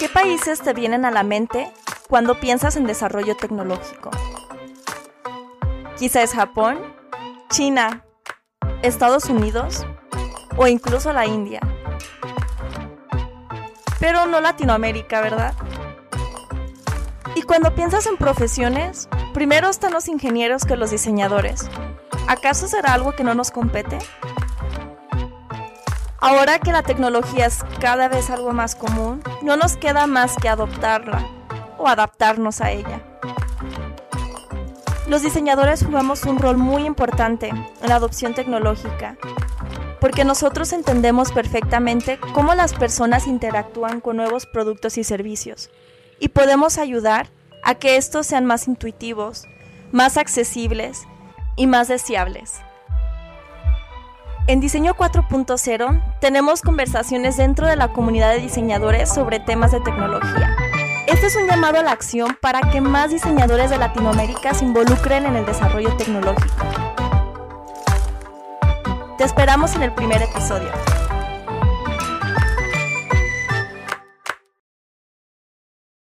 ¿Qué países te vienen a la mente cuando piensas en desarrollo tecnológico? Quizá es Japón, China, Estados Unidos o incluso la India. Pero no Latinoamérica, ¿verdad? Y cuando piensas en profesiones, primero están los ingenieros que los diseñadores. ¿Acaso será algo que no nos compete? Ahora que la tecnología es cada vez algo más común, no nos queda más que adoptarla o adaptarnos a ella. Los diseñadores jugamos un rol muy importante en la adopción tecnológica, porque nosotros entendemos perfectamente cómo las personas interactúan con nuevos productos y servicios, y podemos ayudar a que estos sean más intuitivos, más accesibles y más deseables. En Diseño 4.0 tenemos conversaciones dentro de la comunidad de diseñadores sobre temas de tecnología. Este es un llamado a la acción para que más diseñadores de Latinoamérica se involucren en el desarrollo tecnológico. Te esperamos en el primer episodio.